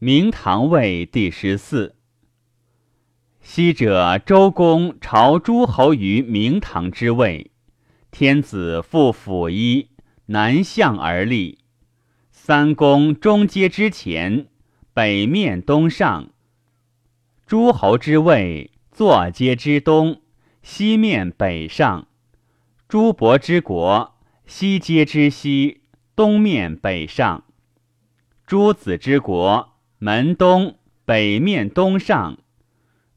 明堂位第十四。昔者周公朝诸侯于明堂之位，天子复辅衣，南向而立。三公中阶之前，北面东上。诸侯之位，坐阶之东，西面北上。诸伯之国，西阶之西，东面北上。诸子之国。门东北面东上，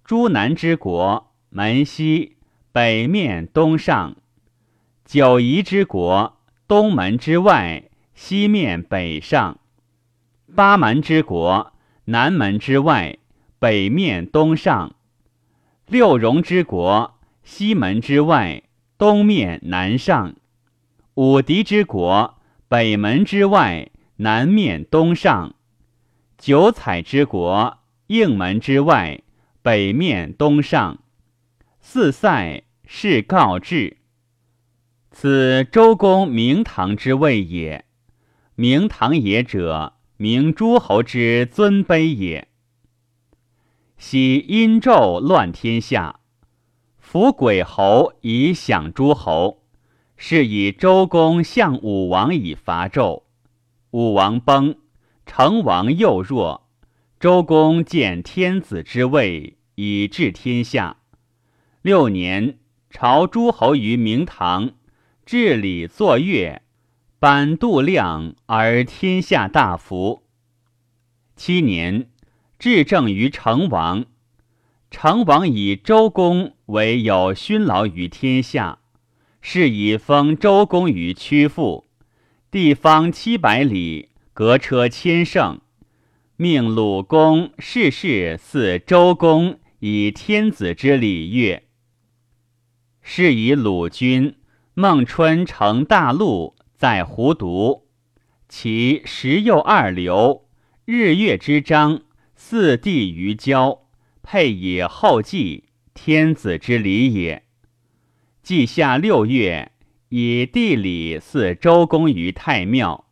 诸南之国门西北面东上，九夷之国东门之外西面北上，八门之国南门之外北面东上，六戎之国西门之外东面南上，五狄之国北门之外南面东上。九彩之国，应门之外，北面东上。四塞是告至。此周公明堂之位也。明堂也者，明诸侯之尊卑也。昔殷纣乱天下，伏鬼侯以享诸侯，是以周公向武王以伐纣。武王崩。成王又弱，周公见天子之位，以治天下。六年，朝诸侯于明堂，治理作乐，颁度量，而天下大服。七年，治政于成王，成王以周公为有勋劳于天下，是以封周公于曲阜，地方七百里。革车千乘，命鲁公世事似周公以天子之礼乐。是以鲁君孟春乘大陆，在胡渎，其时又二流，日月之章，四帝于交，配以后继，天子之礼也。季夏六月，以地礼祀周公于太庙。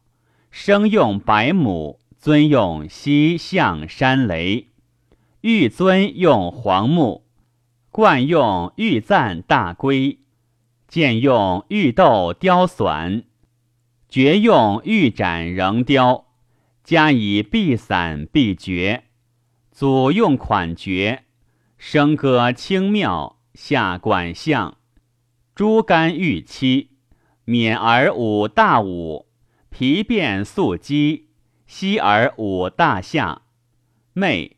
生用百亩，尊用西象山雷；玉尊用黄木，冠用玉赞大龟，剑用玉豆雕缵，爵用玉盏仍雕，加以碧伞碧绝。祖用款爵，笙歌清妙，下管相，诸干玉漆，免而舞大舞。皮变素肌，息而舞大夏。昧，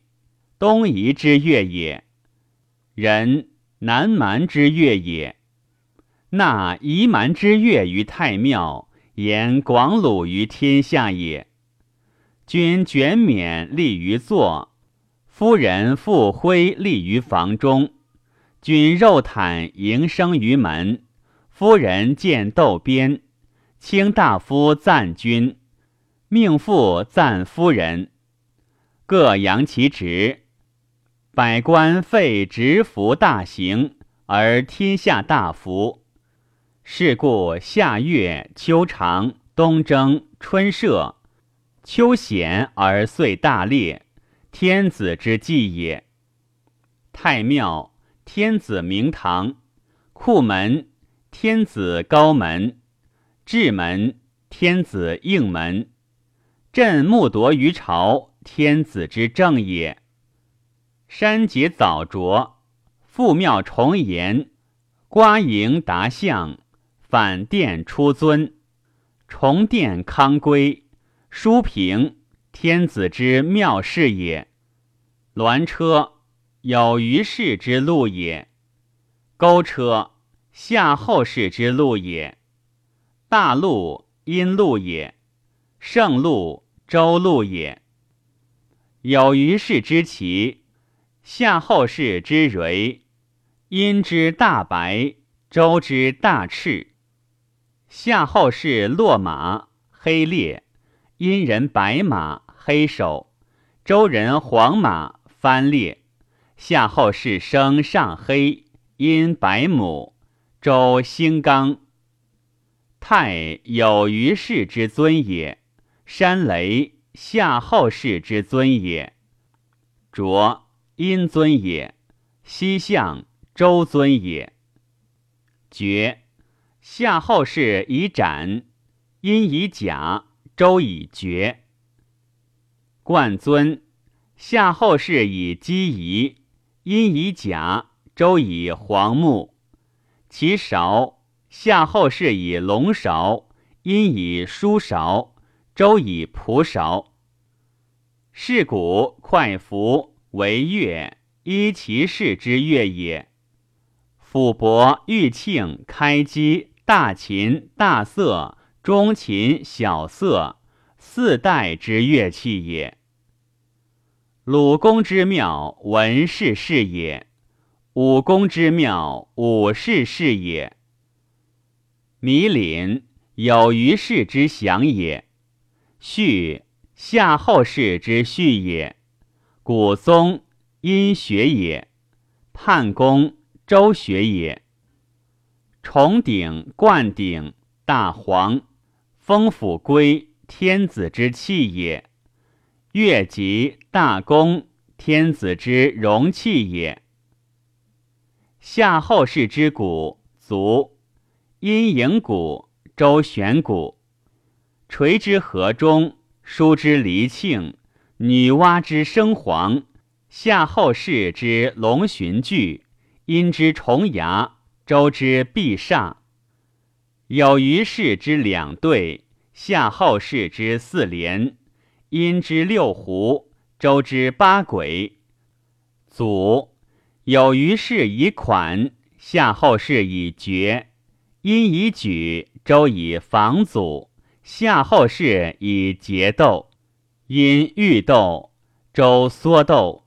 东夷之月也；人，南蛮之月也。纳夷蛮之月于太庙，言广鲁于天下也。君卷冕立于座，夫人复辉立于房中。君肉袒迎生于门，夫人见斗边。卿大夫赞君，命妇赞夫人，各扬其职。百官废职服大行，而天下大服。是故夏月、秋长、冬征、春社，秋显而岁大烈，天子之祭也。太庙，天子明堂；库门，天子高门。至门，天子应门；朕目夺于朝，天子之政也。山节早着，复庙重檐，瓜迎达相，反殿出尊，重殿康归，书平，天子之庙事也。鸾车，有余氏之路也；钩车，夏后氏之路也。大陆阴路也，盛路周路也。有于氏之旗，夏后氏之蕤，殷之大白，周之大赤。夏后氏落马黑列，殷人白马黑首，周人黄马翻列。夏后氏生上黑，殷白母，周兴刚。太有余氏之尊也，山雷夏后氏之尊也。卓，殷尊也。西向，周尊也。爵，夏后氏以斩，殷以甲，周以爵。冠尊，夏后氏以姬夷，殷以甲，周以黄木。其韶，夏后氏以龙韶，殷以舒韶，周以蒲韶。是古快服为乐，依其事之乐也。府伯、玉磬、开基、大琴、大瑟、中琴、小瑟。四代之乐器也。鲁公之庙，文士是也；武公之庙，武士是也。弥林，有余氏之祥也；序，夏后氏之序也；古宗，殷学也；判公，周学也。重鼎、冠鼎、大黄、封府圭。天子之器也，乐及大功，天子之容器也。夏后氏之鼓足，阴盈谷，周旋鼓，垂之河中，舒之离庆，女娲之生黄，夏后氏之龙寻巨，阴之重牙，周之必煞，有余氏之两对。夏后氏之四连，阴之六胡，周之八鬼。祖有余氏以款，夏后氏以绝，殷以举，周以防祖，夏后氏以节斗。殷欲斗，周缩斗。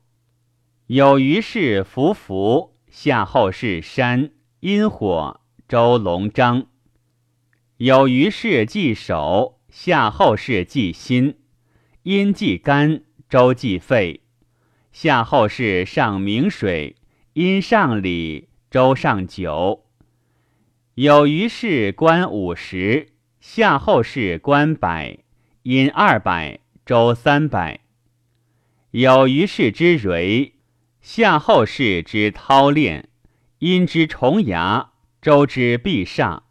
有余氏伏伏，夏后氏山，殷火，周龙章。有余氏祭手，夏后氏祭心，殷祭肝，周祭肺。夏后氏上明水，殷上礼，周上酒。有余氏官五十，夏后氏官百，殷二百，周三百。有余氏之蕤，夏后氏之韬炼，殷之重牙，周之必上。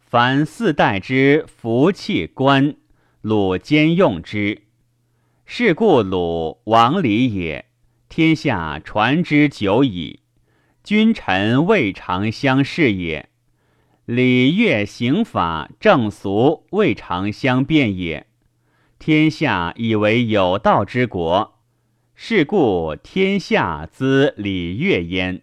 凡四代之服器官，鲁兼用之。是故鲁王礼也，天下传之久矣。君臣未尝相视也，礼乐刑法正俗未尝相变也。天下以为有道之国，是故天下资礼乐焉。